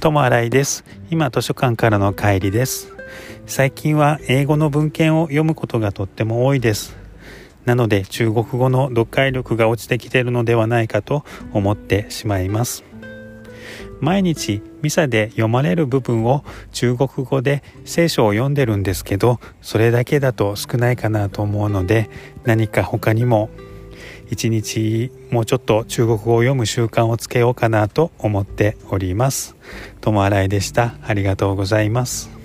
友新井です。今図書館からの帰りです。最近は英語の文献を読むことがとっても多いです。なので中国語の読解力が落ちてきてるのではないかと思ってしまいます。毎日ミサで読まれる部分を中国語で聖書を読んでるんですけどそれだけだと少ないかなと思うので何か他にも一日もうちょっと中国語を読む習慣をつけようかなと思っております。友新井でした。ありがとうございます。